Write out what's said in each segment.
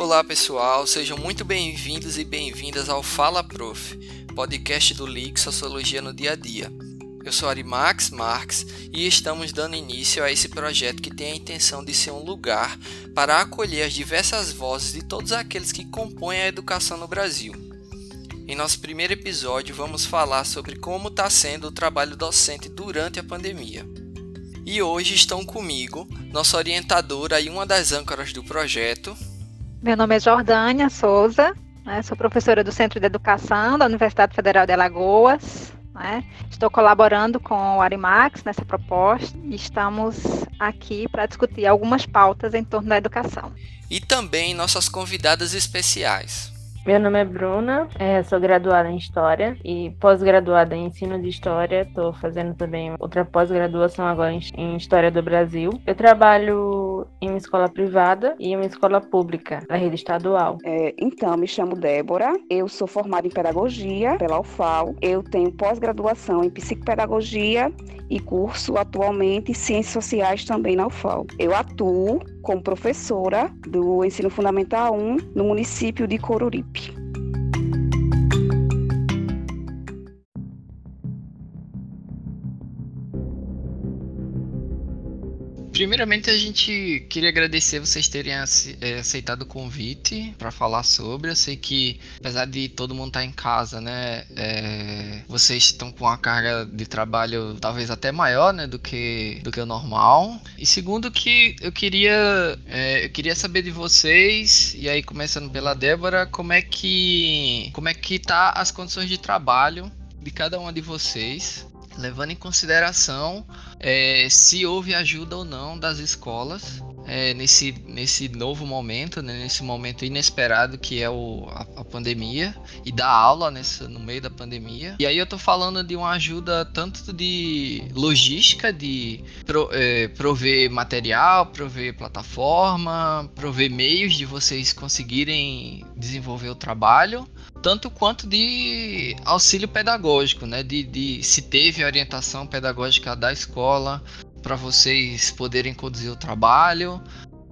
Olá pessoal, sejam muito bem-vindos e bem-vindas ao Fala Prof, podcast do LIC Sociologia no Dia a Dia. Eu sou Arimax Marques e estamos dando início a esse projeto que tem a intenção de ser um lugar para acolher as diversas vozes de todos aqueles que compõem a educação no Brasil. Em nosso primeiro episódio, vamos falar sobre como está sendo o trabalho docente durante a pandemia. E hoje estão comigo nossa orientadora e uma das âncoras do projeto, meu nome é Jordânia Souza, né, sou professora do Centro de Educação da Universidade Federal de Alagoas. Né, estou colaborando com o Arimax nessa proposta e estamos aqui para discutir algumas pautas em torno da educação. E também nossas convidadas especiais. Meu nome é Bruna, é, sou graduada em História e pós-graduada em Ensino de História. Estou fazendo também outra pós-graduação agora em História do Brasil. Eu trabalho em uma escola privada e uma escola pública, da rede estadual. É, então, me chamo Débora, eu sou formada em Pedagogia pela UFAL. Eu tenho pós-graduação em Psicopedagogia e curso atualmente Ciências Sociais também na UFAL. Eu atuo como professora do Ensino Fundamental 1 no município de Coruripe. Primeiramente, a gente queria agradecer vocês terem é, aceitado o convite para falar sobre. Eu sei que, apesar de todo mundo estar tá em casa, né, é, vocês estão com uma carga de trabalho talvez até maior, né, do que do que o normal. E segundo que eu queria é, eu queria saber de vocês e aí começando pela Débora, como é que como é que tá as condições de trabalho de cada uma de vocês levando em consideração é, se houve ajuda ou não das escolas é, nesse, nesse novo momento, né, nesse momento inesperado que é o, a, a, pandemia e da aula nesse, no meio da pandemia. E aí eu tô falando de uma ajuda tanto de logística, de pro, é, prover material, prover plataforma, prover meios de vocês conseguirem desenvolver o trabalho, tanto quanto de auxílio pedagógico, né? De, de se teve orientação pedagógica da escola para vocês poderem conduzir o trabalho,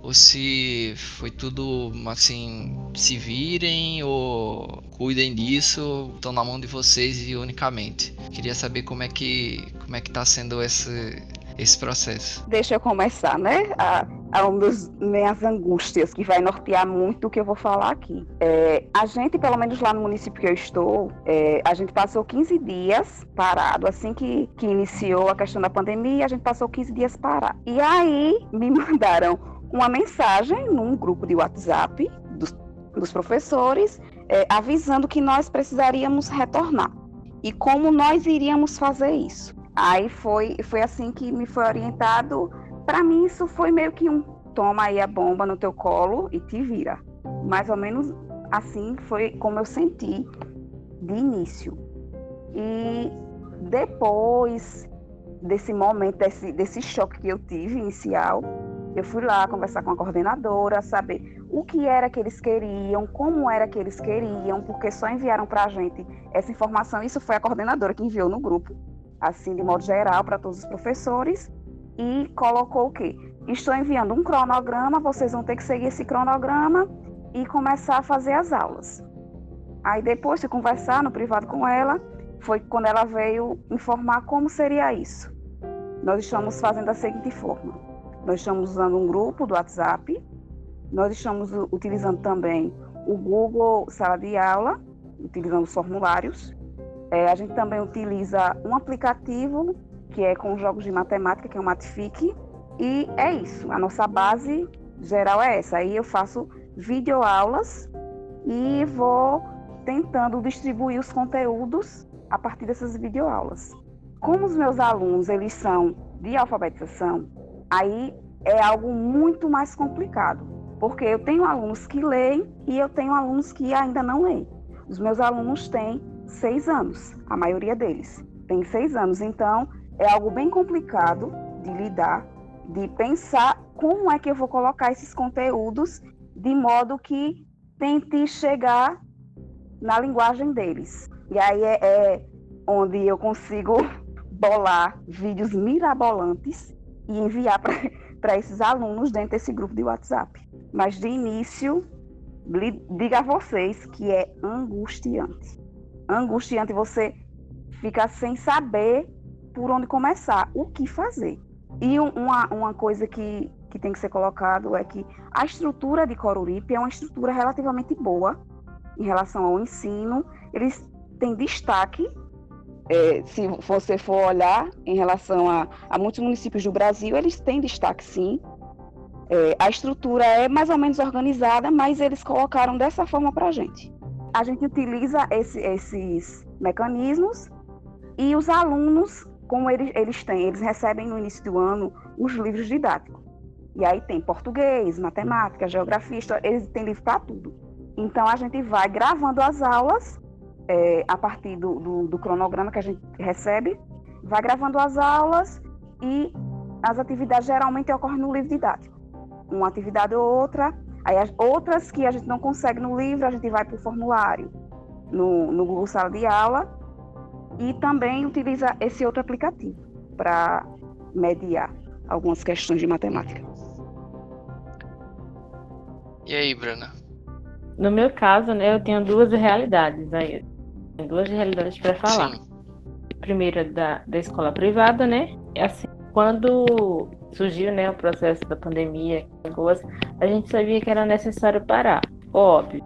ou se foi tudo assim, se virem ou cuidem disso, estão na mão de vocês e unicamente. Queria saber como é que como é que está sendo esse esse processo. Deixa eu começar, né? A, a um dos minhas angústias que vai nortear muito o que eu vou falar aqui. É, a gente, pelo menos lá no município que eu estou, é, a gente passou 15 dias parado. Assim que, que iniciou a questão da pandemia, a gente passou 15 dias parado. E aí me mandaram uma mensagem num grupo de WhatsApp dos, dos professores, é, avisando que nós precisaríamos retornar e como nós iríamos fazer isso. Aí foi, foi assim que me foi orientado. Para mim, isso foi meio que um toma aí a bomba no teu colo e te vira. Mais ou menos assim foi como eu senti de início. E depois desse momento, desse, desse choque que eu tive inicial, eu fui lá conversar com a coordenadora, saber o que era que eles queriam, como era que eles queriam, porque só enviaram para a gente essa informação. Isso foi a coordenadora que enviou no grupo assim de modo geral para todos os professores e colocou o quê? Estou enviando um cronograma, vocês vão ter que seguir esse cronograma e começar a fazer as aulas. Aí depois de conversar no privado com ela, foi quando ela veio informar como seria isso. Nós estamos fazendo da seguinte forma: nós estamos usando um grupo do WhatsApp, nós estamos utilizando também o Google Sala de Aula, utilizando os formulários, é, a gente também utiliza um aplicativo que é com jogos de matemática, que é o Matific, e é isso. A nossa base geral é essa. Aí eu faço videoaulas e vou tentando distribuir os conteúdos a partir dessas videoaulas. Como os meus alunos eles são de alfabetização, aí é algo muito mais complicado, porque eu tenho alunos que leem e eu tenho alunos que ainda não leem. Os meus alunos têm seis anos, a maioria deles tem seis anos. Então, é algo bem complicado de lidar, de pensar como é que eu vou colocar esses conteúdos de modo que tente chegar na linguagem deles. E aí é, é onde eu consigo bolar vídeos mirabolantes e enviar para esses alunos dentro desse grupo de WhatsApp. Mas de início diga a vocês que é angustiante. Angustiante você ficar sem saber por onde começar, o que fazer. E uma, uma coisa que, que tem que ser colocado é que a estrutura de Coruripe é uma estrutura relativamente boa em relação ao ensino. Eles têm destaque, é, se você for olhar em relação a, a muitos municípios do Brasil, eles têm destaque sim. É, a estrutura é mais ou menos organizada, mas eles colocaram dessa forma para a gente. A gente utiliza esse, esses mecanismos e os alunos, como eles, eles têm, eles recebem no início do ano os livros didáticos. E aí tem português, matemática, geografia, história, eles têm livro para tudo. Então a gente vai gravando as aulas é, a partir do, do, do cronograma que a gente recebe, vai gravando as aulas e as atividades geralmente ocorrem no livro didático uma atividade ou outra. Aí as outras que a gente não consegue no livro, a gente vai para o formulário no, no Google Sala de Aula e também utiliza esse outro aplicativo para mediar algumas questões de matemática. E aí, Bruna? No meu caso, né, eu tenho duas realidades aí. Duas realidades para falar. Sim. Primeira da, da escola privada, né? É assim, quando surgiu né, o processo da pandemia, a gente sabia que era necessário parar. Óbvio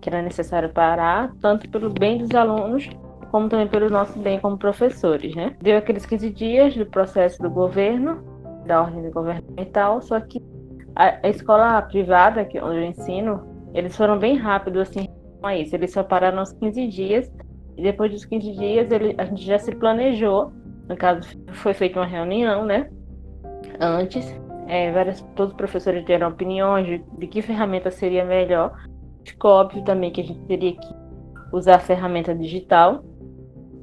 que era necessário parar, tanto pelo bem dos alunos, como também pelo nosso bem como professores. Né? Deu aqueles 15 dias do processo do governo, da ordem governamental, só que a, escola privada, que onde eu ensino, eles foram bem rápidos assim a isso. Eles só pararam aos 15 dias, e depois dos 15 dias ele, a gente já se planejou. No caso, foi feita uma reunião, né? antes. É, várias, todos os professores deram opiniões de, de que ferramenta seria melhor. Ficou óbvio também que a gente teria que usar a ferramenta digital.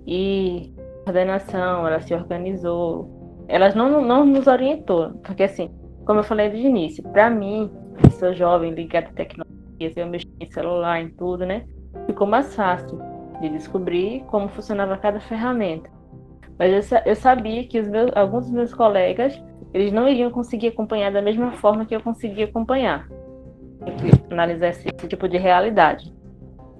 E a coordenação, ela se organizou. Ela não, não nos orientou, porque assim, como eu falei desde o início, para mim, sou jovem, ligado à tecnologia, eu mexi em celular, em tudo, né? Ficou mais fácil de descobrir como funcionava cada ferramenta. Mas eu, eu sabia que meus, alguns dos meus colegas eles não iriam conseguir acompanhar da mesma forma que eu conseguia acompanhar. Analisar esse, esse tipo de realidade.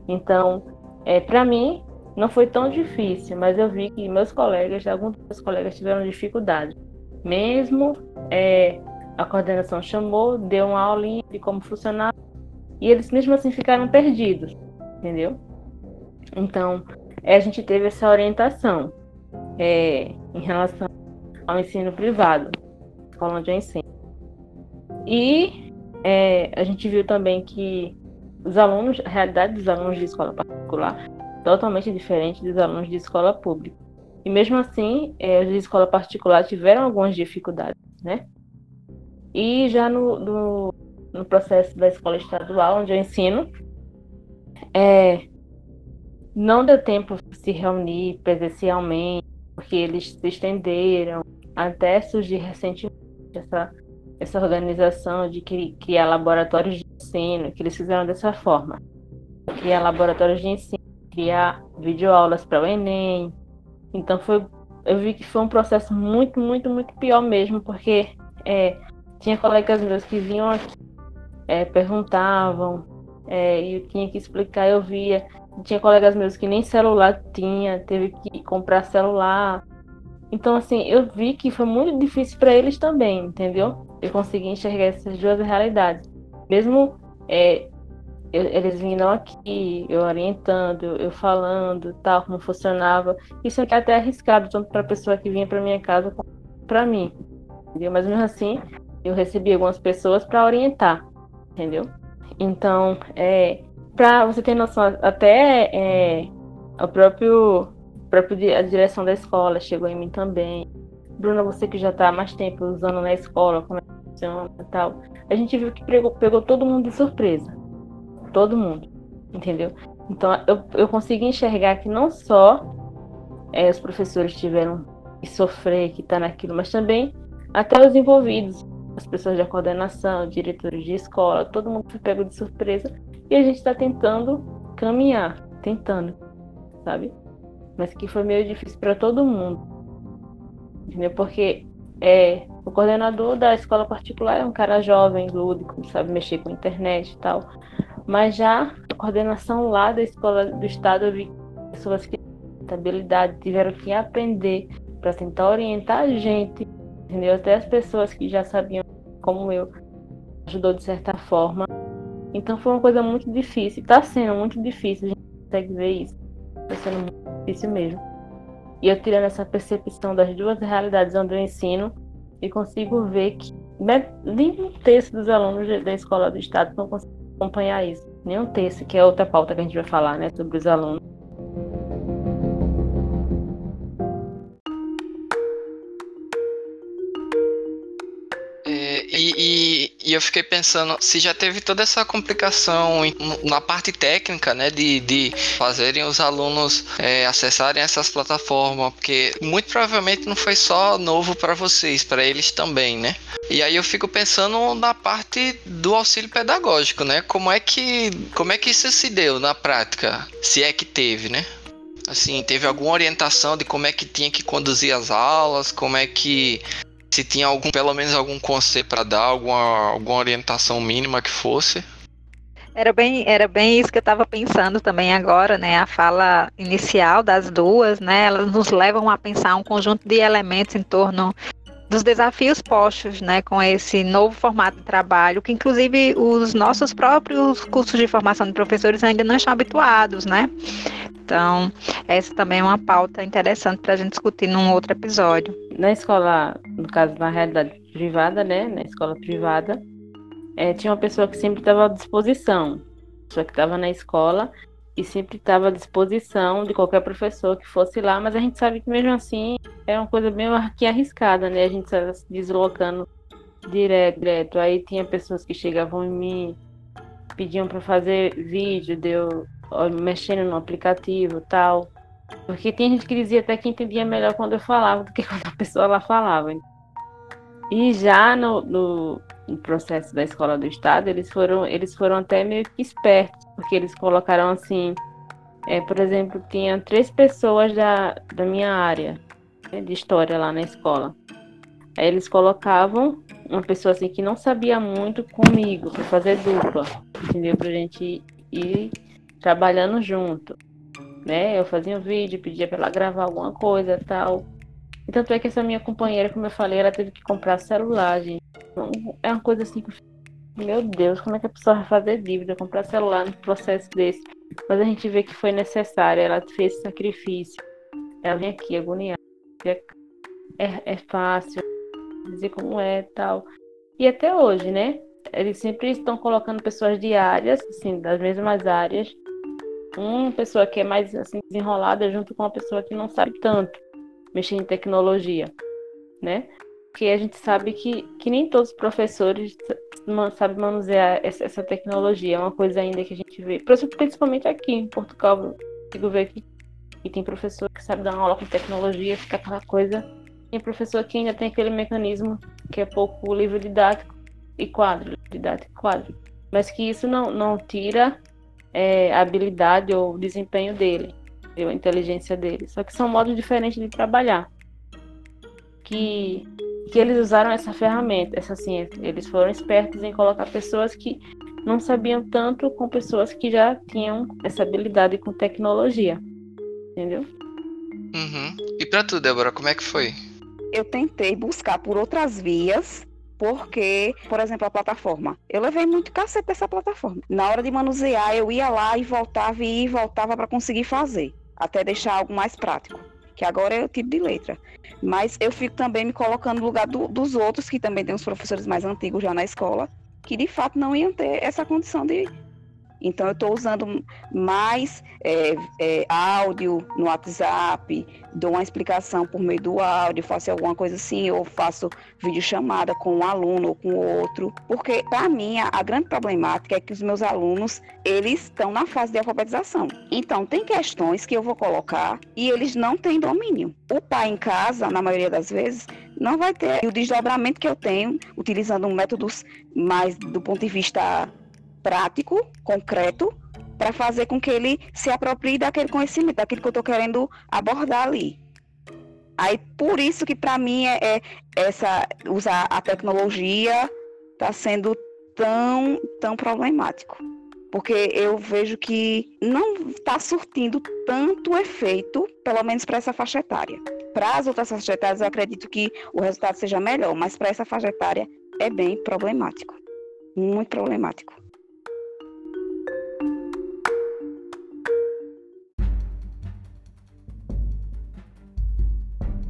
Então, é, para mim, não foi tão difícil, mas eu vi que meus colegas, alguns dos meus colegas tiveram dificuldade. Mesmo é, a coordenação chamou, deu uma aulinha de como funcionar, e eles mesmo assim ficaram perdidos, entendeu? Então, é, a gente teve essa orientação é, em relação ao ensino privado escola onde eu ensino. E é, a gente viu também que os alunos, a realidade dos alunos de escola particular totalmente diferente dos alunos de escola pública. E mesmo assim, é, os de escola particular tiveram algumas dificuldades, né? E já no, no, no processo da escola estadual, onde eu ensino, é, não deu tempo de se reunir presencialmente, porque eles se estenderam até surgir recentemente essa, essa organização de criar laboratórios de ensino, que eles fizeram dessa forma. Criar laboratórios de ensino, criar videoaulas para o Enem. Então foi, eu vi que foi um processo muito, muito, muito pior mesmo, porque é, tinha colegas meus que vinham aqui, é, perguntavam, é, e eu tinha que explicar, eu via. Tinha colegas meus que nem celular tinha, teve que comprar celular então, assim, eu vi que foi muito difícil para eles também, entendeu? Eu consegui enxergar essas duas realidades. Mesmo é, eu, eles vindo aqui, eu orientando, eu falando, tal, como funcionava. Isso é até arriscado, tanto para a pessoa que vinha para minha casa como para mim. Entendeu? Mas mesmo assim, eu recebi algumas pessoas para orientar, entendeu? Então, é, para você ter noção, até é, o próprio próprio a direção da escola chegou em mim também. Bruna, você que já está há mais tempo usando na escola, como é que funciona e tal. A gente viu que pegou, pegou todo mundo de surpresa. Todo mundo. Entendeu? Então eu, eu consegui enxergar que não só é, os professores tiveram que sofrer, que tá naquilo, mas também até os envolvidos, as pessoas da coordenação, diretores de escola, todo mundo foi pego de surpresa e a gente está tentando caminhar, tentando, sabe? mas que foi meio difícil para todo mundo. Entendeu? Porque é, o coordenador da escola particular é um cara jovem, lúdico, sabe mexer com internet e tal. Mas já a coordenação lá da escola do estado, eu vi pessoas que habilidade tiveram que aprender para tentar orientar a gente, entendeu? Até as pessoas que já sabiam como eu ajudou de certa forma. Então foi uma coisa muito difícil, está sendo muito difícil, a gente consegue ver isso. Está sendo muito difícil mesmo. E eu tirando essa percepção das duas realidades onde eu ensino e consigo ver que nem um terço dos alunos da escola do estado não conseguem acompanhar isso. Nem um terço, que é outra pauta que a gente vai falar, né, sobre os alunos. Eu fiquei pensando, se já teve toda essa complicação na parte técnica, né, de, de fazerem os alunos é, acessarem essas plataformas, porque muito provavelmente não foi só novo para vocês, para eles também, né? E aí eu fico pensando na parte do auxílio pedagógico, né? Como é que como é que isso se deu na prática? Se é que teve, né? Assim, teve alguma orientação de como é que tinha que conduzir as aulas, como é que se tinha algum, pelo menos algum conselho para dar, alguma, alguma orientação mínima que fosse. Era bem, era bem isso que eu estava pensando também agora, né? A fala inicial das duas, né? Elas nos levam a pensar um conjunto de elementos em torno dos desafios postos, né, com esse novo formato de trabalho, que inclusive os nossos próprios cursos de formação de professores ainda não estão habituados, né? Então, essa também é uma pauta interessante para a gente discutir num outro episódio. Na escola, no caso, na realidade privada, né? Na escola privada, é, tinha uma pessoa que sempre estava à disposição. Pessoa que estava na escola e sempre estava à disposição de qualquer professor que fosse lá, mas a gente sabe que mesmo assim é uma coisa bem arriscada, né? A gente estava se deslocando direto, direto. Aí tinha pessoas que chegavam em mim, pediam para fazer vídeo, deu mexendo no aplicativo tal. Porque tem gente que dizia até que entendia melhor quando eu falava do que quando a pessoa lá falava. E já no, no, no, processo da escola do estado, eles foram, eles foram até meio que espertos, porque eles colocaram assim, é, por exemplo, tinha três pessoas da, da minha área né, de história lá na escola. Aí eles colocavam uma pessoa assim que não sabia muito comigo, para fazer dupla, entendeu? Pra gente ir trabalhando junto, né? Eu fazia um vídeo, pedia para ela gravar alguma coisa tal. Tanto é que essa minha companheira, como eu falei, ela teve que comprar celular, gente. Então, é uma coisa assim que meu Deus, como é que a pessoa vai fazer dívida, comprar celular no processo desse? Mas a gente vê que foi necessário, ela fez sacrifício. Ela vem aqui agoniada. É, é fácil dizer como é tal. E até hoje, né? Eles sempre estão colocando pessoas de áreas, assim, das mesmas áreas, uma pessoa que é mais assim desenrolada junto com uma pessoa que não sabe tanto mexer em tecnologia, né? Porque a gente sabe que, que nem todos os professores sabem manusear essa, essa tecnologia. É uma coisa ainda que a gente vê, principalmente aqui em Portugal, eu consigo ver que, que tem professor que sabe dar uma aula com tecnologia, fica aquela coisa. Tem professor que ainda tem aquele mecanismo que é pouco livro didático e quadro, didático e quadro. Mas que isso não, não tira é, a habilidade ou o desempenho dele, a inteligência dele. Só que são modos diferentes de trabalhar. Que, que eles usaram essa ferramenta, essa ciência. Eles foram espertos em colocar pessoas que não sabiam tanto com pessoas que já tinham essa habilidade com tecnologia. Entendeu? Uhum. E para tu, Débora, como é que foi? Eu tentei buscar por outras vias porque, por exemplo, a plataforma. Eu levei muito cacete dessa plataforma. Na hora de manusear, eu ia lá e voltava e e voltava para conseguir fazer, até deixar algo mais prático. Que agora é o tipo de letra. Mas eu fico também me colocando no lugar do, dos outros, que também tem os professores mais antigos já na escola, que de fato não iam ter essa condição de então, eu estou usando mais é, é, áudio no WhatsApp, dou uma explicação por meio do áudio, faço alguma coisa assim, ou faço videochamada com um aluno ou com outro. Porque, para mim, a, a grande problemática é que os meus alunos, eles estão na fase de alfabetização. Então, tem questões que eu vou colocar e eles não têm domínio. O pai em casa, na maioria das vezes, não vai ter o desdobramento que eu tenho, utilizando métodos mais do ponto de vista prático, concreto, para fazer com que ele se aproprie daquele conhecimento, daquilo que eu estou querendo abordar ali. Aí, por isso que para mim é, é, essa usar a tecnologia está sendo tão tão problemático. porque eu vejo que não está surtindo tanto efeito, pelo menos para essa faixa etária. Para as outras faixas etárias, eu acredito que o resultado seja melhor, mas para essa faixa etária é bem problemático muito problemático.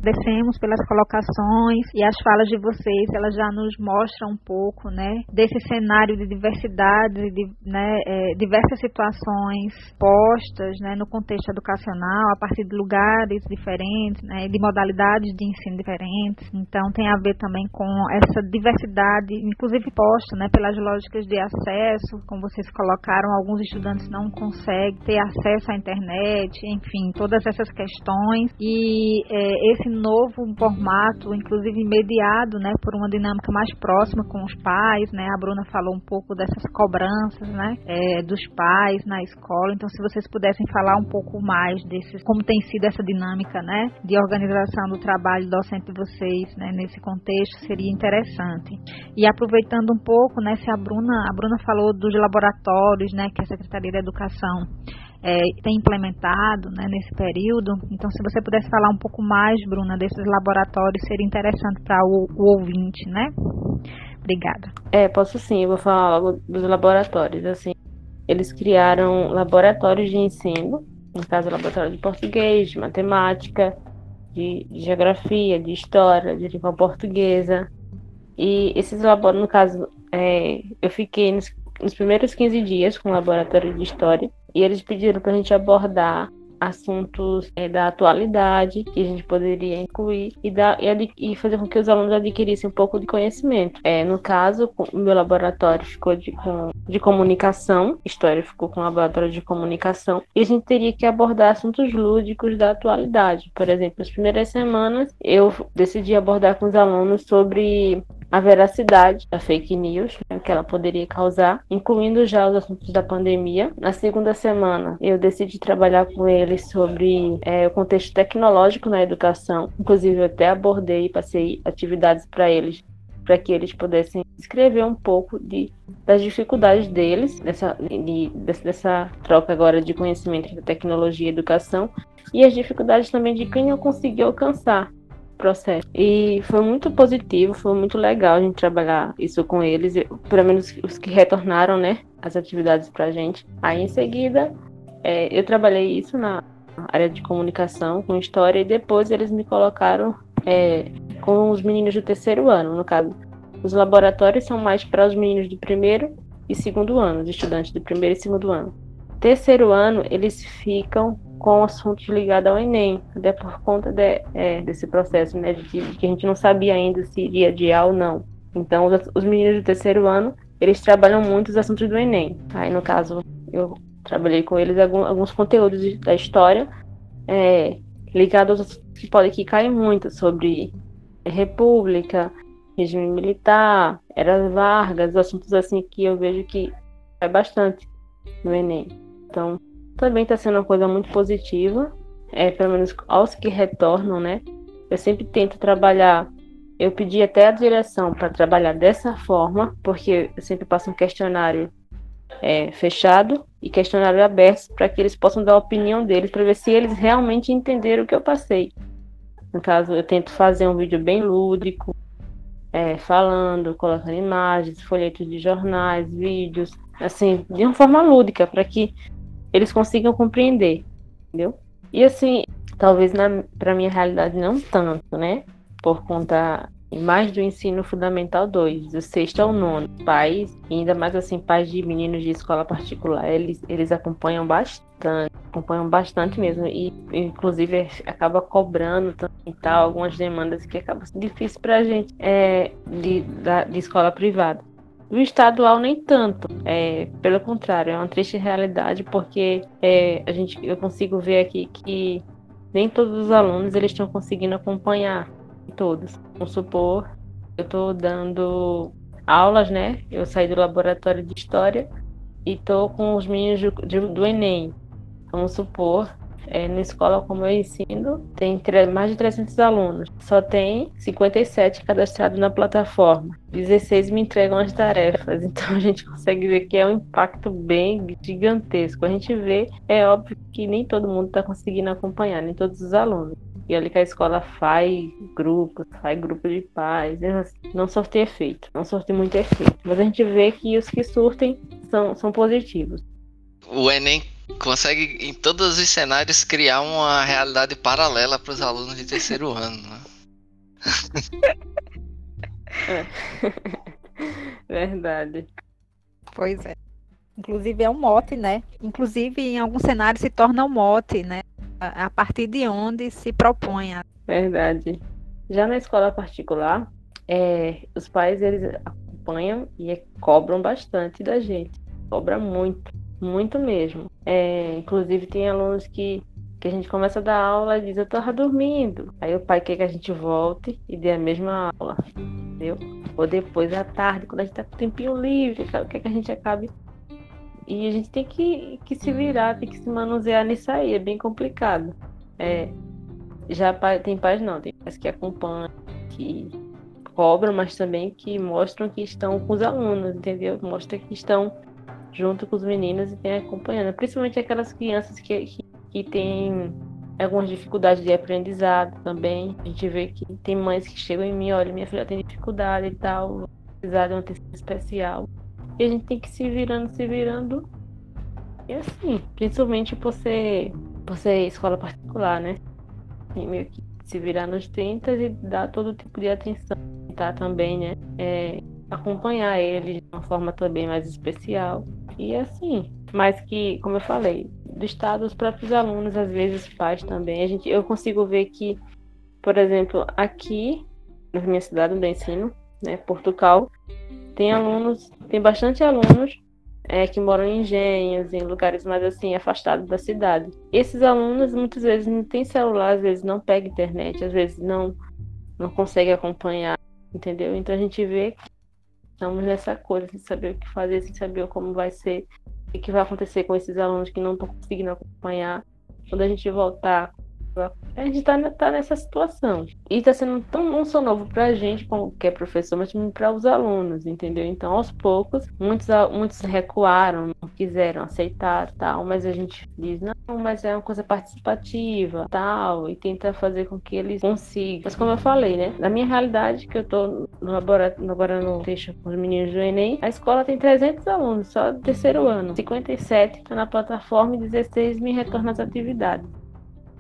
Agradecemos pelas colocações e as falas de vocês, elas já nos mostram um pouco, né, desse cenário de diversidade, de né, é, diversas situações postas, né, no contexto educacional, a partir de lugares diferentes, né, de modalidades de ensino diferentes. Então, tem a ver também com essa diversidade, inclusive posta, né, pelas lógicas de acesso, como vocês colocaram, alguns estudantes não conseguem ter acesso à internet, enfim, todas essas questões e é, esse novo formato, inclusive mediado, né, por uma dinâmica mais próxima com os pais, né? A Bruna falou um pouco dessas cobranças, né, é, dos pais na escola. Então, se vocês pudessem falar um pouco mais desses, como tem sido essa dinâmica, né, de organização do trabalho docente de vocês, né, nesse contexto, seria interessante. E aproveitando um pouco, né, se a Bruna, a Bruna falou dos laboratórios, né, que a Secretaria da Educação é, tem implementado né, nesse período. Então, se você pudesse falar um pouco mais, Bruna, desses laboratórios, seria interessante para o, o, ouvinte, né? Obrigada. É, posso sim, eu vou falar logo dos laboratórios. Assim, eles criaram laboratórios de ensino, no caso, laboratório de português, de matemática, de, de geografia, de história, de língua portuguesa. E esses laboratórios, no caso, é, eu fiquei nos, nos primeiros 15 dias com o laboratório de história e eles pediram para a gente abordar assuntos é, da atualidade que a gente poderia incluir e, dar, e, e, fazer com que os alunos adquirissem um pouco de conhecimento. É, no caso, o meu laboratório ficou de, com, de comunicação, história ficou com o laboratório de comunicação, e a gente teria que abordar assuntos lúdicos da atualidade. Por exemplo, nas primeiras semanas eu decidi abordar com os alunos sobre a veracidade da fake news né, que ela poderia causar, incluindo já os assuntos da pandemia. Na segunda semana, eu decidi trabalhar com eles sobre é, o contexto tecnológico na educação. Inclusive, eu até abordei e passei atividades para eles para que eles pudessem escrever um pouco de, das dificuldades deles, dessa, de, dessa troca agora de conhecimento entre tecnologia e educação, e as dificuldades também de quem não conseguiu alcançar processo. E foi muito positivo, foi muito legal a gente trabalhar isso com eles, pelo menos os que retornaram, né, as atividades pra gente. Aí em seguida, é, eu trabalhei isso na área de comunicação, com história, e depois eles me colocaram é, com os meninos do terceiro ano, no caso. Os laboratórios são mais para os meninos do primeiro e segundo ano, os estudantes do primeiro e segundo ano. Terceiro ano, eles ficam com assuntos ligados ao Enem, até por conta de, é, desse processo, né, de, de, que a gente não sabia ainda se iria adiar ou não. Então, os, os meninos do terceiro ano, eles trabalham muito os assuntos do Enem. Aí, no caso, eu trabalhei com eles alguns, alguns conteúdos da história é, ligados aos que podem que caem muito sobre república, regime militar, eras Vargas, assuntos assim que eu vejo que é bastante no Enem. Então, também está sendo uma coisa muito positiva, é, pelo menos aos que retornam, né? Eu sempre tento trabalhar. Eu pedi até a direção para trabalhar dessa forma, porque eu sempre passo um questionário é, fechado e questionário aberto para que eles possam dar a opinião deles para ver se eles realmente entenderam o que eu passei. No caso, eu tento fazer um vídeo bem lúdico, é, falando, colocando imagens, folhetos de jornais, vídeos, assim, de uma forma lúdica, para que eles consigam compreender, entendeu? E assim, talvez para minha realidade não tanto, né? Por conta mais do ensino fundamental 2, do sexto ao nono. Pais, ainda mais assim, pais de meninos de escola particular, eles, eles acompanham bastante, acompanham bastante mesmo, e inclusive acaba cobrando e tal, algumas demandas que acabam sendo difíceis para a gente é, de, da, de escola privada. O estadual nem tanto, é, pelo contrário, é uma triste realidade porque é, a gente, eu consigo ver aqui que nem todos os alunos eles estão conseguindo acompanhar todos. Vamos supor, eu estou dando aulas, né? Eu saí do laboratório de história e estou com os meninos do, do Enem. Vamos supor, é, na escola como eu ensino, tem mais de 300 alunos. Só tem 57 cadastrados na plataforma. 16 me entregam as tarefas. Então a gente consegue ver que é um impacto bem gigantesco. A gente vê, é óbvio que nem todo mundo está conseguindo acompanhar, nem todos os alunos. E ali que a escola faz grupos, faz grupo de pais, não surtem efeito, não surtem muito efeito. Mas a gente vê que os que surtem são, são positivos. O Enem consegue, em todos os cenários, criar uma realidade paralela para os alunos de terceiro ano. Né? É. Verdade. Pois é. Inclusive é um mote, né? Inclusive em alguns cenários se torna um mote, né? A partir de onde se propõe. Verdade. Já na escola particular, é, os pais eles acompanham e cobram bastante da gente. Cobra muito, muito mesmo. É, inclusive tem alunos que, que a gente começa a dar aula e diz, eu tava dormindo. Aí o pai quer que a gente volte e dê a mesma aula. Entendeu? Ou depois à tarde, quando a gente tá com tempinho livre, quer que a gente acabe e a gente tem que, que se virar, tem que se manusear nisso aí, é bem complicado. É, já tem pais não, tem pais que acompanham, que cobram, mas também que mostram que estão com os alunos, entendeu? Mostra que estão junto com os meninos e tem acompanhando. Principalmente aquelas crianças que, que, que têm algumas dificuldades de aprendizado também. A gente vê que tem mães que chegam em mim, olha, minha filha tem dificuldade e tal, precisar de um atenção especial. E a gente tem que se virando, se virando. E assim, principalmente por ser, por ser escola particular, né? E meio que se virar nos 30 e dar todo tipo de atenção. Tá também, né? É, acompanhar eles de uma forma também mais especial. E assim, mas que, como eu falei, do estado, os próprios alunos, às vezes pais também. A gente, eu consigo ver que, por exemplo, aqui na minha cidade eu ensino, né, Portugal, tem alunos, tem bastante alunos é, que moram em engenhos, em lugares mais assim afastados da cidade. Esses alunos muitas vezes não têm celular, às vezes não pegam internet, às vezes não não conseguem acompanhar, entendeu? Então a gente vê que estamos nessa coisa, sem saber o que fazer, sem saber como vai ser, o que vai acontecer com esses alunos que não estão conseguindo acompanhar. Quando a gente voltar a gente tá, tá nessa situação. E tá sendo tão não só novo pra gente, que é professor, mas também para os alunos, entendeu? Então, aos poucos, muitos, muitos recuaram, não quiseram aceitar tal, mas a gente diz, não, mas é uma coisa participativa, tal, e tenta fazer com que eles consigam. Mas como eu falei, né? Na minha realidade, que eu tô no deixa com os meninos do Enem, a escola tem 300 alunos, só do terceiro ano. 57 tá na plataforma e 16 me retornam às atividades.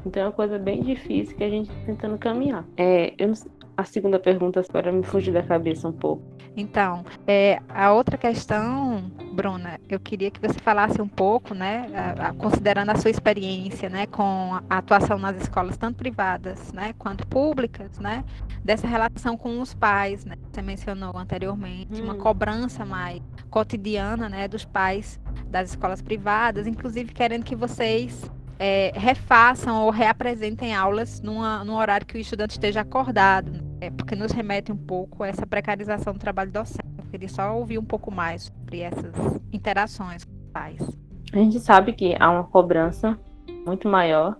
Então é uma coisa bem difícil que a gente está tentando caminhar. É, eu não, a segunda pergunta para me fugir da cabeça um pouco. Então, é, a outra questão, Bruna, eu queria que você falasse um pouco, né, a, a, considerando a sua experiência, né, com a atuação nas escolas tanto privadas, né, quanto públicas, né, dessa relação com os pais, né, você mencionou anteriormente, hum. uma cobrança mais cotidiana, né, dos pais das escolas privadas, inclusive querendo que vocês é, refaçam ou reapresentem aulas numa, num horário que o estudante esteja acordado, né? porque nos remete um pouco a essa precarização do trabalho docente. Eu queria só ouvir um pouco mais sobre essas interações com os pais. A gente sabe que há uma cobrança muito maior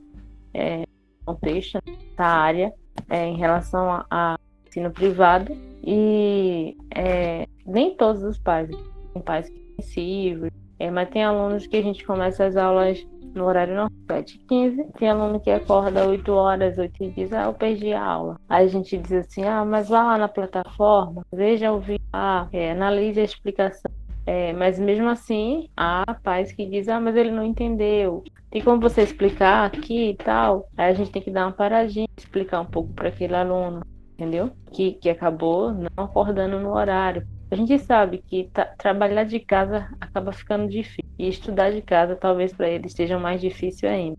é, no contexto da área é, em relação a, ensino privado e é, nem todos os pais, tem pais que é, mas tem alunos que a gente começa as aulas no horário normal, 7 15 Tem aluno que acorda 8 horas, 8 e diz, ah, eu perdi a aula. Aí a gente diz assim, ah, mas vá lá na plataforma, veja o vídeo, ah, é, analise a explicação. É, mas mesmo assim, há pais que dizem, ah, mas ele não entendeu. Tem como você explicar aqui e tal? Aí a gente tem que dar uma paradinha, explicar um pouco para aquele aluno, entendeu? Que, que acabou não acordando no horário. A gente sabe que trabalhar de casa acaba ficando difícil. E estudar de casa talvez para eles seja mais difícil ainda.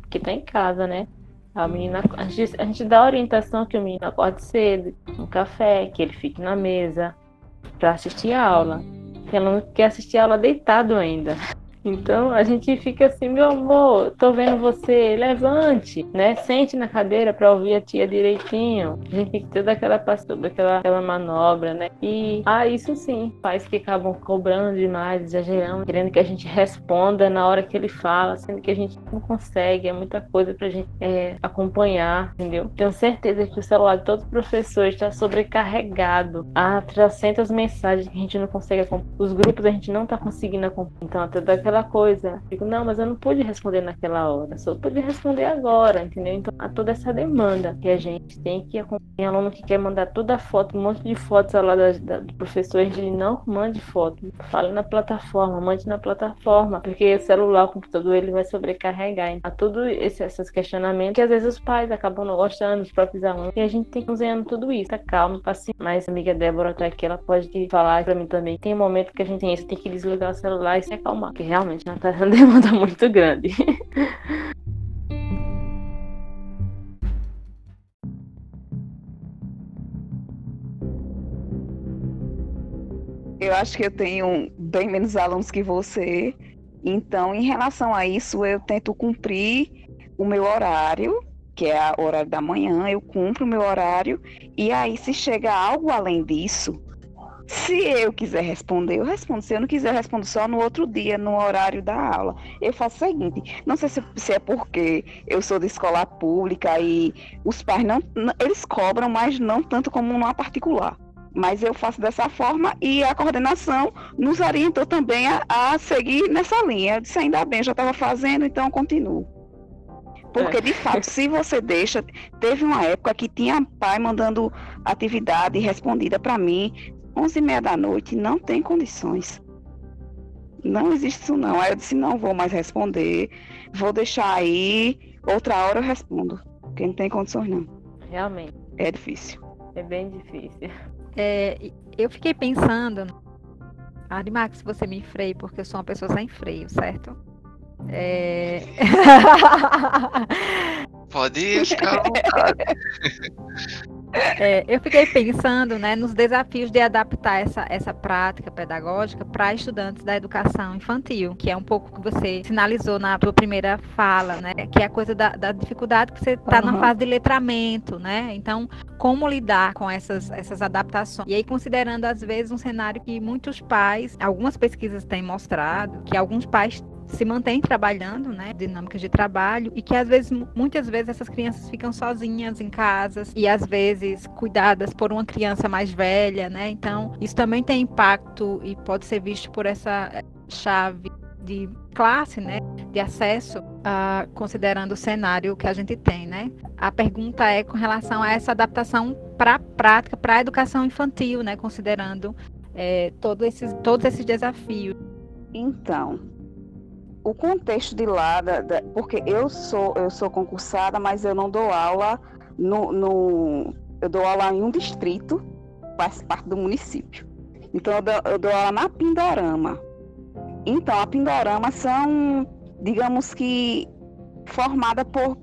Porque tá em casa, né? A menina, a gente, a gente dá a orientação que o menino acorde cedo, um café, que ele fique na mesa para assistir a aula. Ela não quer assistir a aula deitado ainda. Então a gente fica assim, meu amor, tô vendo você, levante, né? Sente na cadeira para ouvir a tia direitinho. A gente tem que ter daquela pastora, daquela aquela manobra, né? E ah, isso sim, pais que acabam cobrando demais, exagerando, querendo que a gente responda na hora que ele fala, sendo que a gente não consegue, é muita coisa pra gente é, acompanhar, entendeu? Tenho certeza que o celular de todos os professores está sobrecarregado. Há 300 mensagens que a gente não consegue acompanhar. Os grupos a gente não tá conseguindo acompanhar. Então, até daquela coisa. Digo, não, mas eu não pude responder naquela hora, só pude responder agora, entendeu? Então, há toda essa demanda que a gente tem que acompanhar. Tem aluno que quer mandar toda a foto, um monte de fotos lá da, da, do professor, gente não mande foto. Fale na plataforma, mande na plataforma, porque o celular, o computador, ele vai sobrecarregar. Então, há todos esse, esses questionamentos que às vezes os pais acabam não gostando, os próprios alunos, e a gente tem que cozinhando tudo isso. Tá calmo, paciente. Mas a amiga Débora tá aqui, ela pode falar pra mim também. Tem um momento que a gente tem isso, tem que desligar o celular e se acalmar, porque realmente ela tá uma demanda muito grande. Eu acho que eu tenho bem menos alunos que você. Então, em relação a isso, eu tento cumprir o meu horário, que é o horário da manhã, eu cumpro o meu horário. E aí, se chega algo além disso, se eu quiser responder, eu respondo. Se eu não quiser, eu respondo só no outro dia, no horário da aula. Eu faço o seguinte: não sei se, se é porque eu sou de escola pública e os pais não, eles cobram, mas não tanto como numa particular. Mas eu faço dessa forma e a coordenação nos orientou também a, a seguir nessa linha. Eu disse, ainda bem, já estava fazendo, então eu continuo. Porque, é. de fato, se você deixa. Teve uma época que tinha pai mandando atividade respondida para mim, 11 e meia da noite, não tem condições. Não existe isso, não. Aí eu disse: não vou mais responder, vou deixar aí, outra hora eu respondo. Porque não tem condições, não. Realmente. É difícil. É bem difícil. É, eu fiquei pensando, Arimax, você me freie, porque eu sou uma pessoa sem freio, certo? É... Pode ficar à vontade. É, eu fiquei pensando né, nos desafios de adaptar essa, essa prática pedagógica para estudantes da educação infantil, que é um pouco que você sinalizou na sua primeira fala, né? Que é a coisa da, da dificuldade que você está uhum. na fase de letramento, né? Então, como lidar com essas, essas adaptações? E aí, considerando, às vezes, um cenário que muitos pais, algumas pesquisas têm mostrado, que alguns pais se mantém trabalhando, né, dinâmicas de trabalho e que às vezes, muitas vezes essas crianças ficam sozinhas em casas e às vezes cuidadas por uma criança mais velha, né? Então, isso também tem impacto e pode ser visto por essa eh, chave de classe, né, de acesso, uh, considerando o cenário que a gente tem, né? A pergunta é com relação a essa adaptação para a prática, para a educação infantil, né, considerando é, esses, todos esses desafios. Então, o contexto de lá, da, da, porque eu sou eu sou concursada, mas eu não dou aula no, no eu dou aula em um distrito, faz parte do município. Então eu dou, eu dou aula na Pindorama. Então a Pindorama são, digamos que formada por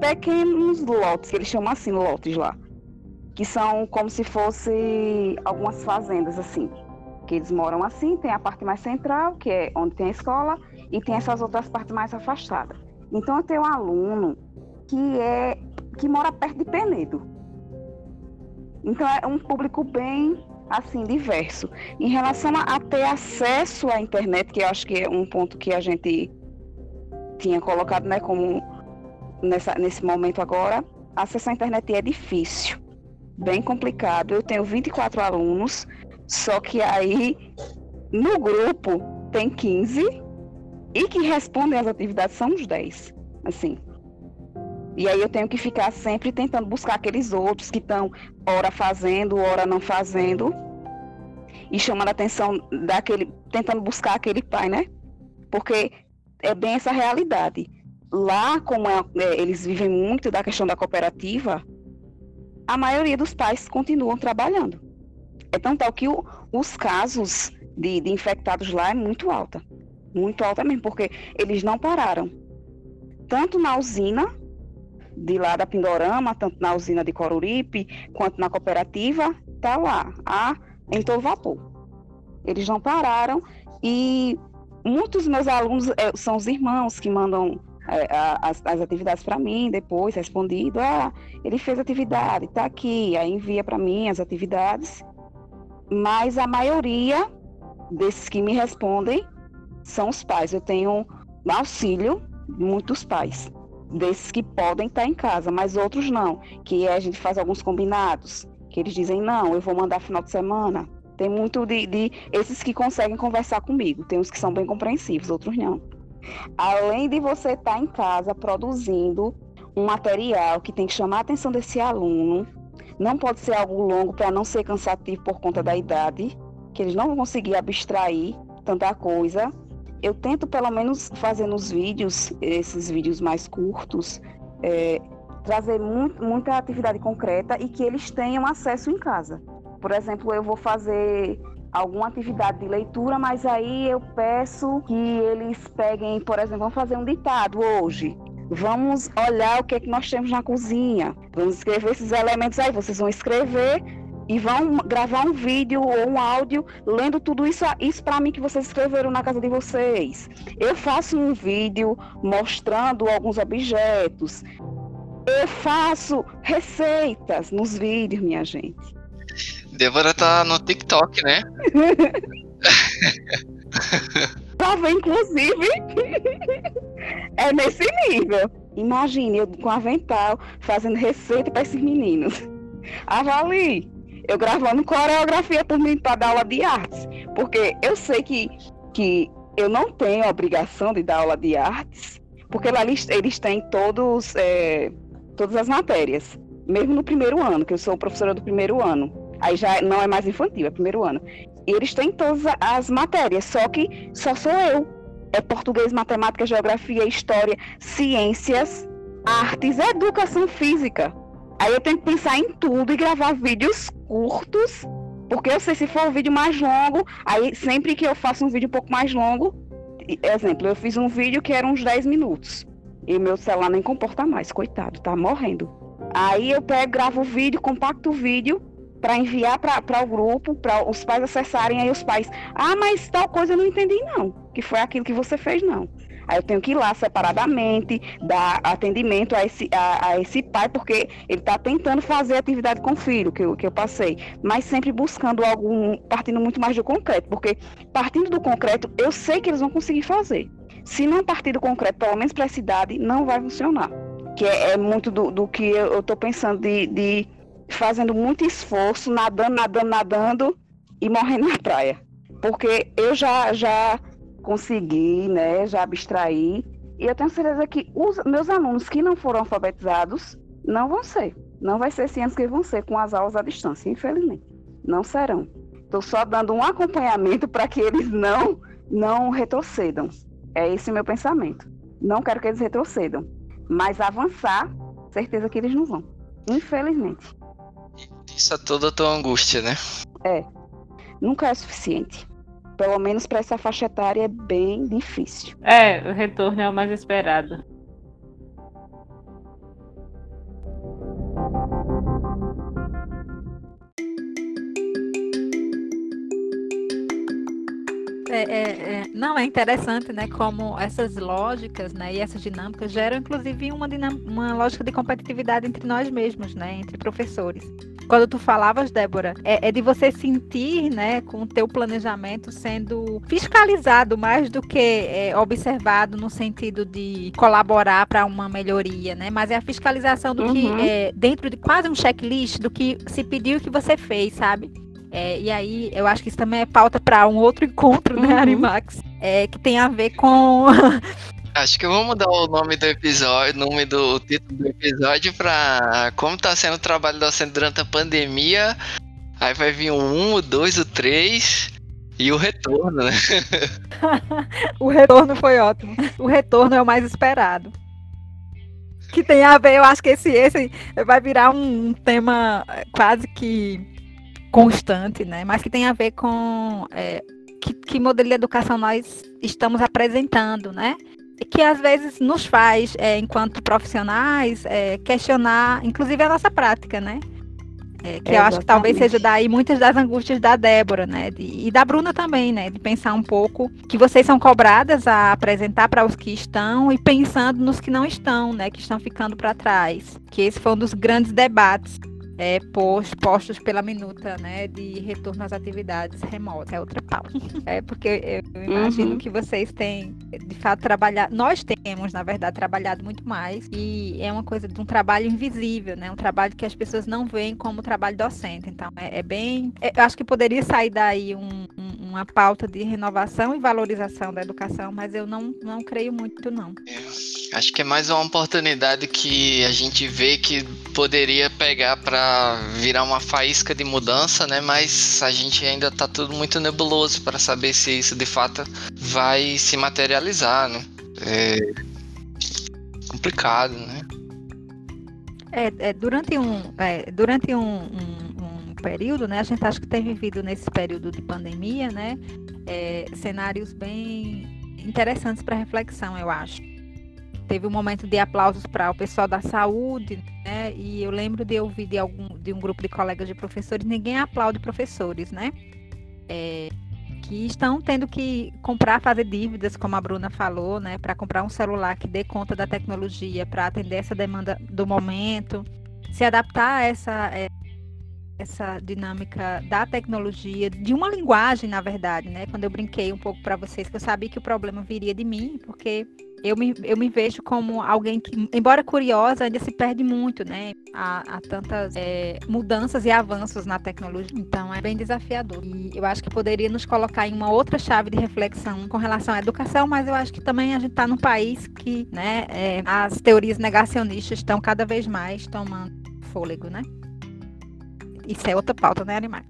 pequenos lotes, que eles chamam assim lotes lá, que são como se fosse algumas fazendas assim, que eles moram assim, tem a parte mais central, que é onde tem a escola, e tem essas outras partes mais afastadas. Então eu tenho um aluno que é que mora perto de Penedo. Então é um público bem assim diverso. Em relação a, a ter acesso à internet, que eu acho que é um ponto que a gente tinha colocado, né, como nessa, nesse momento agora, acesso à internet é difícil, bem complicado. Eu tenho 24 alunos, só que aí no grupo tem 15 e que respondem às atividades são os 10, assim. E aí eu tenho que ficar sempre tentando buscar aqueles outros que estão ora fazendo, ora não fazendo, e chamando a atenção daquele, tentando buscar aquele pai, né? Porque é bem essa realidade. Lá, como é, é, eles vivem muito da questão da cooperativa, a maioria dos pais continuam trabalhando. É tão tal que o, os casos de, de infectados lá é muito alta muito alta mesmo, porque eles não pararam. Tanto na usina de lá da Pindorama, tanto na usina de Coruripe, quanto na cooperativa, tá lá, a, em todo vapor. Eles não pararam e muitos meus alunos é, são os irmãos que mandam é, as, as, atividades para mim, depois respondido, ah, ele fez atividade, tá aqui, aí envia para mim as atividades, mas a maioria desses que me respondem são os pais. Eu tenho um auxílio muitos pais desses que podem estar em casa, mas outros não, que a gente faz alguns combinados, que eles dizem não, eu vou mandar final de semana. Tem muito de, de esses que conseguem conversar comigo, tem uns que são bem compreensivos, outros não. Além de você estar em casa produzindo um material que tem que chamar a atenção desse aluno, não pode ser algo longo para não ser cansativo por conta da idade, que eles não vão conseguir abstrair tanta coisa. Eu tento, pelo menos, fazer nos vídeos, esses vídeos mais curtos, é, trazer muita atividade concreta e que eles tenham acesso em casa. Por exemplo, eu vou fazer alguma atividade de leitura, mas aí eu peço que eles peguem, por exemplo, vamos fazer um ditado hoje. Vamos olhar o que, é que nós temos na cozinha. Vamos escrever esses elementos aí. Vocês vão escrever e vão gravar um vídeo ou um áudio lendo tudo isso, isso para mim que vocês escreveram na casa de vocês. Eu faço um vídeo mostrando alguns objetos. Eu faço receitas nos vídeos, minha gente. Débora tá no TikTok, né? Tava, inclusive, é nesse nível. Imagine eu com avental fazendo receita para esses meninos. Avalie. Eu gravando coreografia para dar aula de artes. Porque eu sei que, que eu não tenho a obrigação de dar aula de artes, porque lá eles, eles têm todos, é, todas as matérias. Mesmo no primeiro ano, que eu sou professora do primeiro ano. Aí já não é mais infantil, é primeiro ano. E eles têm todas as matérias, só que só sou eu. É português, matemática, geografia, história, ciências, artes, educação física. Aí eu tenho que pensar em tudo e gravar vídeos curtos, porque eu sei se for um vídeo mais longo, aí sempre que eu faço um vídeo um pouco mais longo, exemplo, eu fiz um vídeo que era uns 10 minutos. E meu celular nem comporta mais, coitado, tá morrendo. Aí eu pego, gravo o vídeo, compacto o vídeo para enviar para o grupo, para os pais acessarem, aí os pais, ah, mas tal coisa eu não entendi não, que foi aquilo que você fez não. Aí eu tenho que ir lá separadamente, dar atendimento a esse, a, a esse pai, porque ele está tentando fazer atividade com o filho, que eu, que eu passei, mas sempre buscando algo, partindo muito mais do concreto, porque partindo do concreto, eu sei que eles vão conseguir fazer. Se não partir do concreto, pelo menos para essa idade, não vai funcionar. Que é, é muito do, do, que eu estou pensando de, de fazendo muito esforço, nadando, nadando, nadando e morrendo na praia. Porque eu já, já consegui, né, já abstrair, e eu tenho certeza que os meus alunos que não foram alfabetizados não vão ser. Não vai ser esse ano que vão ser com as aulas à distância, infelizmente. Não serão. Estou só dando um acompanhamento para que eles não, não retrocedam. É esse o meu pensamento. Não quero que eles retrocedam. Mas avançar, certeza que eles não vão. Infelizmente. Isso é toda a tua angústia, né? É. Nunca é suficiente. Pelo menos para essa faixa etária é bem difícil. É, o retorno é o mais esperado. É, é, é, não, é interessante, né, como essas lógicas, né, e essas dinâmicas geram, inclusive, uma, uma lógica de competitividade entre nós mesmos, né, entre professores. Quando tu falavas, Débora, é, é de você sentir, né, com o teu planejamento sendo fiscalizado mais do que é, observado no sentido de colaborar para uma melhoria, né, mas é a fiscalização do uhum. que, é, dentro de quase um checklist do que se pediu que você fez, sabe? É, e aí, eu acho que isso também é pauta para um outro encontro, né, uhum. Arimax? É, que tem a ver com. Acho que eu vou mudar o nome do episódio, o nome do título do episódio para como está sendo o trabalho docente durante a pandemia. Aí vai vir o 1, o 2, o 3 e o retorno, né? o retorno foi ótimo. O retorno é o mais esperado. Que tem a ver, eu acho que esse, esse vai virar um tema quase que constante, né? Mas que tem a ver com é, que, que, modelo de educação nós estamos apresentando, né? Que às vezes nos faz, é, enquanto profissionais, é, questionar, inclusive a nossa prática, né? É, que eu acho que talvez seja daí muitas das angústias da Débora, né? De, e da Bruna também, né? De pensar um pouco que vocês são cobradas a apresentar para os que estão e pensando nos que não estão, né? Que estão ficando para trás. Que esse foi um dos grandes debates é, postos pela minuta né, de retorno às atividades remotas. É outra pauta. É porque eu imagino uhum. que vocês têm, de fato, trabalhado. Nós temos, na verdade, trabalhado muito mais. E é uma coisa de um trabalho invisível, né? Um trabalho que as pessoas não veem como trabalho docente. Então, é, é bem. É, eu acho que poderia sair daí um, um, uma pauta de renovação e valorização da educação, mas eu não, não creio muito, não. É, acho que é mais uma oportunidade que a gente vê que poderia pegar para virar uma faísca de mudança, né? Mas a gente ainda está tudo muito nebuloso para saber se isso de fato vai se materializar, né? É complicado, né? É, é durante um, é, durante um, um, um, período, né? A gente acha que tem vivido nesse período de pandemia, né? É, cenários bem interessantes para reflexão, eu acho teve um momento de aplausos para o pessoal da saúde, né? E eu lembro de ouvir de algum de um grupo de colegas de professores, ninguém aplaude professores, né? É, que estão tendo que comprar, fazer dívidas, como a Bruna falou, né? Para comprar um celular que dê conta da tecnologia, para atender essa demanda do momento, se adaptar a essa é, essa dinâmica da tecnologia, de uma linguagem, na verdade, né? Quando eu brinquei um pouco para vocês, que eu sabia que o problema viria de mim, porque eu me, eu me vejo como alguém que, embora curiosa, ainda se perde muito, né? Há, há tantas é, mudanças e avanços na tecnologia. Então é bem desafiador. E eu acho que poderia nos colocar em uma outra chave de reflexão com relação à educação, mas eu acho que também a gente está num país que né, é, as teorias negacionistas estão cada vez mais tomando fôlego, né? Isso é outra pauta, né, Animar?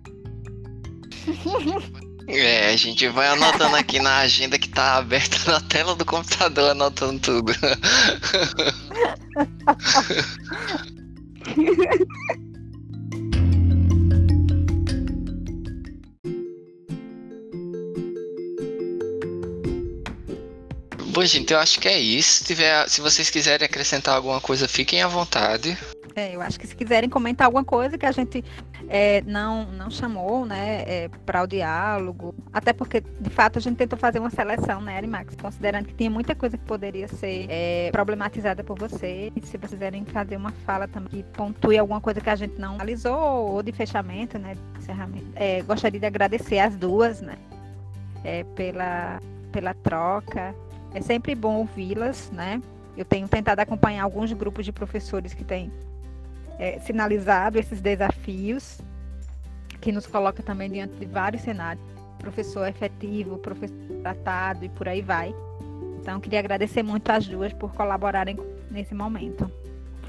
É, a gente vai anotando aqui na agenda que tá aberta na tela do computador, anotando tudo. Bom, gente, eu acho que é isso. Se, tiver, se vocês quiserem acrescentar alguma coisa, fiquem à vontade. É, eu acho que se quiserem comentar alguma coisa que a gente é, não, não chamou, né, é, para o diálogo, até porque, de fato, a gente tentou fazer uma seleção, né, Max, considerando que tinha muita coisa que poderia ser é, problematizada por você. E se vocês quiserem fazer uma fala também que pontue alguma coisa que a gente não analisou, ou de fechamento, né, de encerramento, é, gostaria de agradecer as duas, né, é, pela, pela troca. É sempre bom ouvi-las, né? Eu tenho tentado acompanhar alguns grupos de professores que têm é, sinalizado esses desafios, que nos coloca também diante de vários cenários. Professor efetivo, professor tratado e por aí vai. Então, queria agradecer muito às duas por colaborarem nesse momento.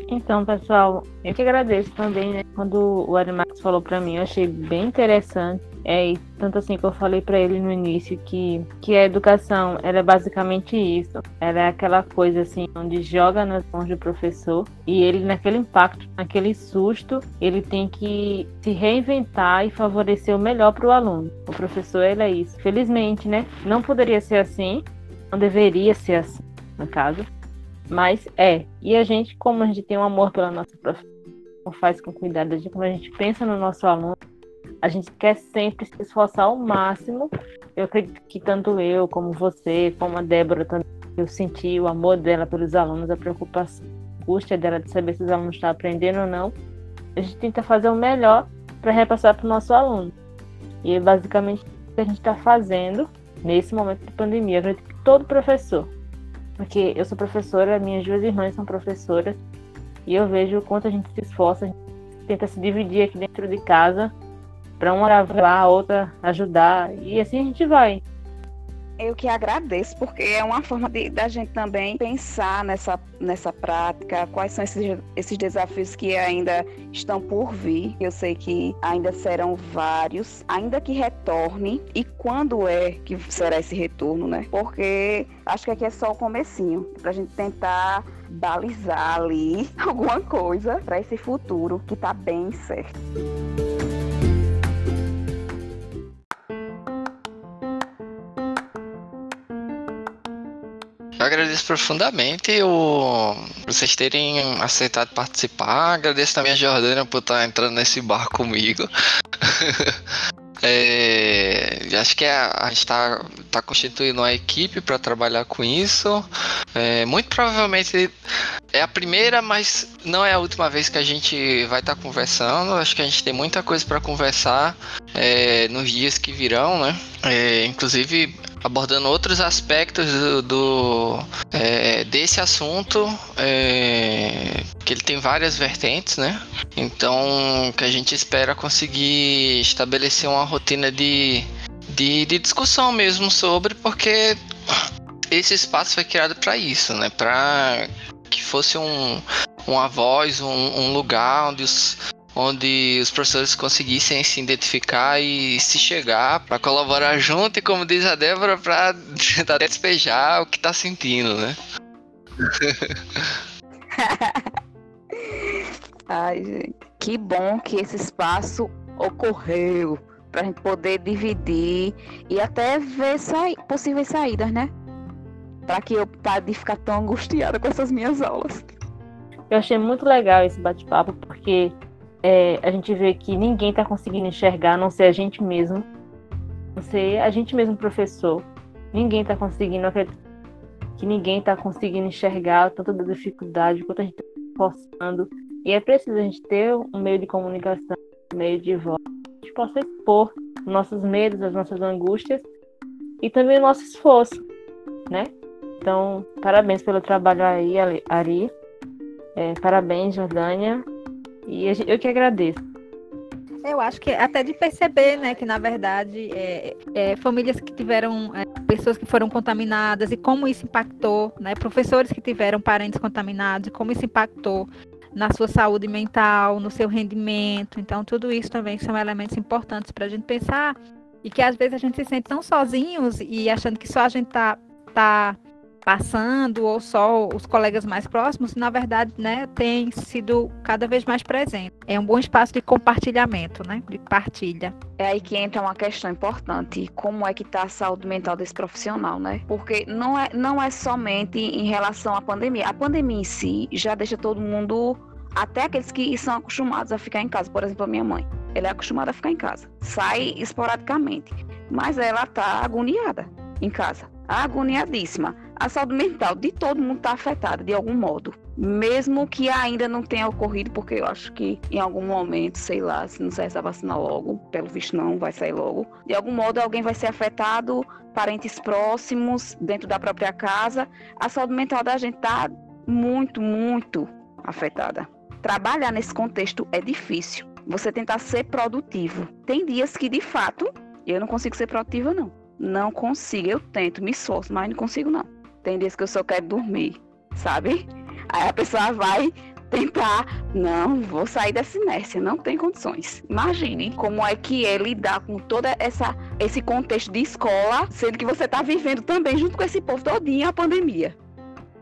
Então, pessoal, eu que agradeço também, né? Quando o Arimax falou para mim, eu achei bem interessante. É, tanto assim que eu falei para ele no início que, que a educação era é basicamente isso. Era é aquela coisa assim, onde joga nas mãos do professor e ele, naquele impacto, naquele susto, ele tem que se reinventar e favorecer o melhor para o aluno. O professor, ele é isso. Felizmente, né? Não poderia ser assim, não deveria ser assim, no caso. Mas é. E a gente, como a gente tem um amor pela nossa profissão, faz com cuidado, como a gente pensa no nosso aluno, a gente quer sempre se esforçar ao máximo. Eu acredito que tanto eu, como você, como a Débora eu senti o amor dela pelos alunos, a preocupação, a angústia dela de saber se os alunos estão aprendendo ou não. A gente tenta fazer o melhor para repassar para o nosso aluno. E é basicamente o que a gente está fazendo nesse momento de pandemia. Eu acredito que todo professor, porque eu sou professora, minhas duas irmãs são professoras, e eu vejo o quanto a gente se esforça, a gente tenta se dividir aqui dentro de casa, para uma lá, a outra ajudar, e assim a gente vai. Eu que agradeço, porque é uma forma de, da gente também pensar nessa, nessa prática, quais são esses, esses desafios que ainda estão por vir. Eu sei que ainda serão vários, ainda que retorne, e quando é que será esse retorno, né? Porque acho que aqui é só o comecinho, para a gente tentar balizar ali alguma coisa para esse futuro que está bem certo. Eu agradeço profundamente o, vocês terem aceitado participar. Agradeço também a Jordana por estar entrando nesse bar comigo. É, acho que a gente está tá constituindo uma equipe para trabalhar com isso. É, muito provavelmente é a primeira, mas não é a última vez que a gente vai estar tá conversando. Acho que a gente tem muita coisa para conversar é, nos dias que virão, né? É, inclusive abordando outros aspectos do, do é, desse assunto é, que ele tem várias vertentes né? Então que a gente espera conseguir estabelecer uma rotina de, de, de discussão mesmo sobre porque esse espaço foi criado para isso né? Para que fosse um, uma voz, um, um lugar onde os, onde os professores conseguissem se identificar e se chegar para colaborar junto e, como diz a Débora, para tentar despejar o que está sentindo, né? Ai, gente, que bom que esse espaço ocorreu para a gente poder dividir e até ver saí possíveis saídas, né? para que eu pare de ficar tão angustiada com essas minhas aulas. Eu achei muito legal esse bate-papo, porque é, a gente vê que ninguém está conseguindo enxergar, a não ser a gente mesmo, não ser a gente mesmo professor. Ninguém está conseguindo, que ninguém está conseguindo enxergar tanta dificuldade quanto a gente está forçando. E é preciso a gente ter um meio de comunicação, um meio de voz, a gente possa expor nossos medos, as nossas angústias e também o nosso esforço, né? Então, parabéns pelo trabalho aí, Ari. É, parabéns, Jordânia. E eu que agradeço. Eu acho que até de perceber, né, que na verdade é, é, famílias que tiveram é, pessoas que foram contaminadas e como isso impactou, né, professores que tiveram parentes contaminados e como isso impactou na sua saúde mental, no seu rendimento. Então, tudo isso também são elementos importantes para a gente pensar e que às vezes a gente se sente tão sozinhos e achando que só a gente tá, tá passando ou só os colegas mais próximos, na verdade, né, tem sido cada vez mais presente. É um bom espaço de compartilhamento, né, de partilha. É aí que entra uma questão importante, como é que está a saúde mental desse profissional, né? Porque não é, não é somente em relação à pandemia. A pandemia em si já deixa todo mundo, até aqueles que são acostumados a ficar em casa. Por exemplo, a minha mãe, ela é acostumada a ficar em casa. Sai esporadicamente, mas ela está agoniada em casa, agoniadíssima a saúde mental de todo mundo está afetada de algum modo. Mesmo que ainda não tenha ocorrido, porque eu acho que em algum momento, sei lá, se não sair essa vacina logo, pelo visto não vai sair logo, de algum modo alguém vai ser afetado, parentes próximos, dentro da própria casa. A saúde mental da gente está muito, muito afetada. Trabalhar nesse contexto é difícil. Você tentar ser produtivo. Tem dias que, de fato, eu não consigo ser produtiva, não. Não consigo. Eu tento, me esforço, mas não consigo, não. Tem dias que eu só quero dormir, sabe? Aí a pessoa vai tentar, não, vou sair dessa inércia, não tem condições. Imagine como é que é lidar com toda essa esse contexto de escola, sendo que você está vivendo também junto com esse povo todinho a pandemia.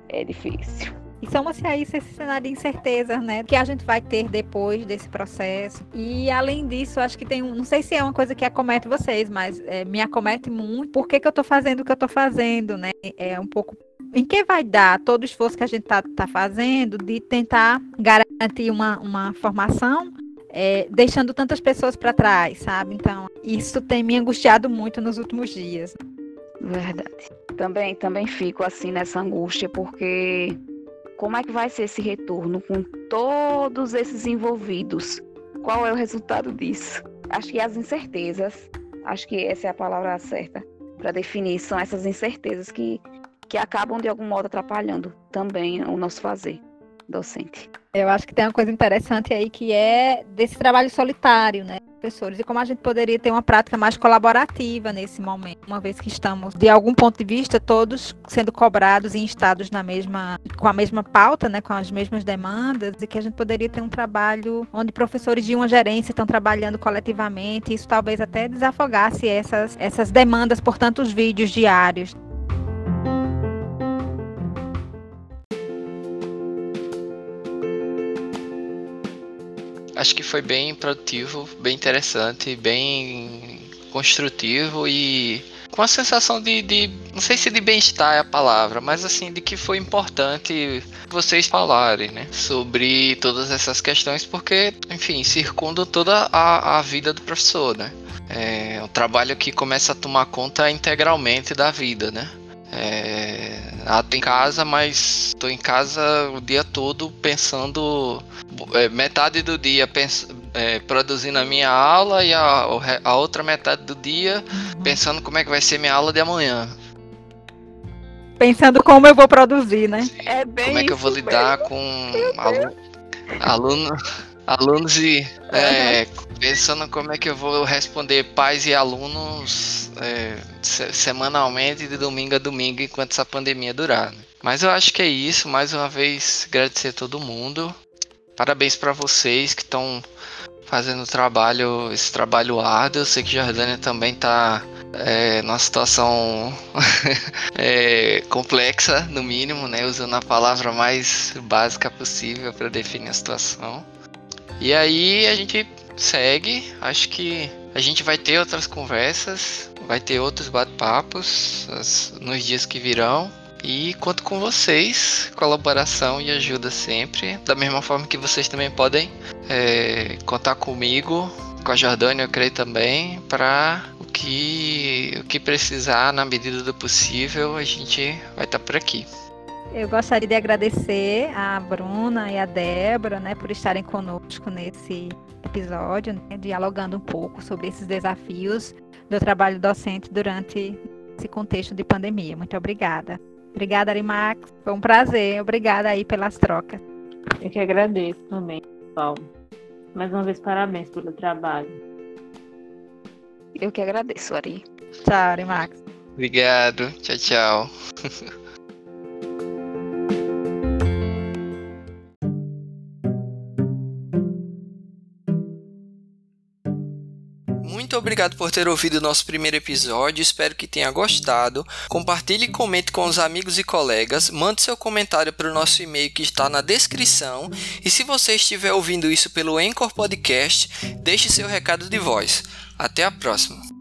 É difícil. E soma-se aí esse cenário de incerteza, né? Que a gente vai ter depois desse processo. E além disso, acho que tem um. Não sei se é uma coisa que acomete vocês, mas é, me acomete muito. Por que, que eu tô fazendo o que eu tô fazendo, né? É um pouco. Em que vai dar todo o esforço que a gente tá, tá fazendo de tentar garantir uma, uma formação é, deixando tantas pessoas para trás, sabe? Então, isso tem me angustiado muito nos últimos dias. Verdade. Também, também fico assim nessa angústia, porque como é que vai ser esse retorno com todos esses envolvidos? Qual é o resultado disso? Acho que as incertezas, acho que essa é a palavra certa para definir, são essas incertezas que, que acabam de algum modo atrapalhando também o nosso fazer docente. Eu acho que tem uma coisa interessante aí que é desse trabalho solitário, né? Professores, e como a gente poderia ter uma prática mais colaborativa nesse momento, uma vez que estamos, de algum ponto de vista, todos sendo cobrados e instados na mesma, com a mesma pauta, né, com as mesmas demandas, e que a gente poderia ter um trabalho onde professores de uma gerência estão trabalhando coletivamente, e isso talvez até desafogasse essas, essas demandas por tantos vídeos diários. Acho que foi bem produtivo, bem interessante, bem construtivo e com a sensação de, de não sei se de bem-estar é a palavra, mas assim, de que foi importante vocês falarem, né, sobre todas essas questões, porque, enfim, circundam toda a, a vida do professor, né. É um trabalho que começa a tomar conta integralmente da vida, né. É, Ah, tô em casa, mas tô em casa o dia todo pensando. É, metade do dia pens, é, produzindo a minha aula e a, a outra metade do dia pensando como é que vai ser minha aula de amanhã. Pensando como eu vou produzir, né? É bem como é que eu vou lidar mesmo. com aluno, aluno, alunos e é, pensando como é que eu vou responder pais e alunos é, semanalmente de domingo a domingo enquanto essa pandemia durar. Né? Mas eu acho que é isso. Mais uma vez agradecer a todo mundo. Parabéns para vocês que estão fazendo trabalho, esse trabalho árduo. Eu sei que Jordânia também está é, numa situação é, complexa, no mínimo, né? Usando a palavra mais básica possível para definir a situação. E aí a gente segue. Acho que a gente vai ter outras conversas, vai ter outros bate-papos nos dias que virão. E conto com vocês, colaboração e ajuda sempre. Da mesma forma que vocês também podem é, contar comigo, com a Jordânia, eu creio também, para o que, o que precisar, na medida do possível, a gente vai estar tá por aqui. Eu gostaria de agradecer a Bruna e a Débora, né, por estarem conosco nesse episódio, né, dialogando um pouco sobre esses desafios do trabalho docente durante esse contexto de pandemia. Muito obrigada. Obrigada, Arimax. Foi um prazer. Obrigada aí pelas trocas. Eu que agradeço também, Paulo. Mais uma vez, parabéns pelo trabalho. Eu que agradeço, Ari. Tchau, Arimax. Obrigado. Tchau, tchau. obrigado por ter ouvido o nosso primeiro episódio. Espero que tenha gostado. Compartilhe e comente com os amigos e colegas. Mande seu comentário para o nosso e-mail que está na descrição. E se você estiver ouvindo isso pelo Anchor Podcast, deixe seu recado de voz. Até a próxima.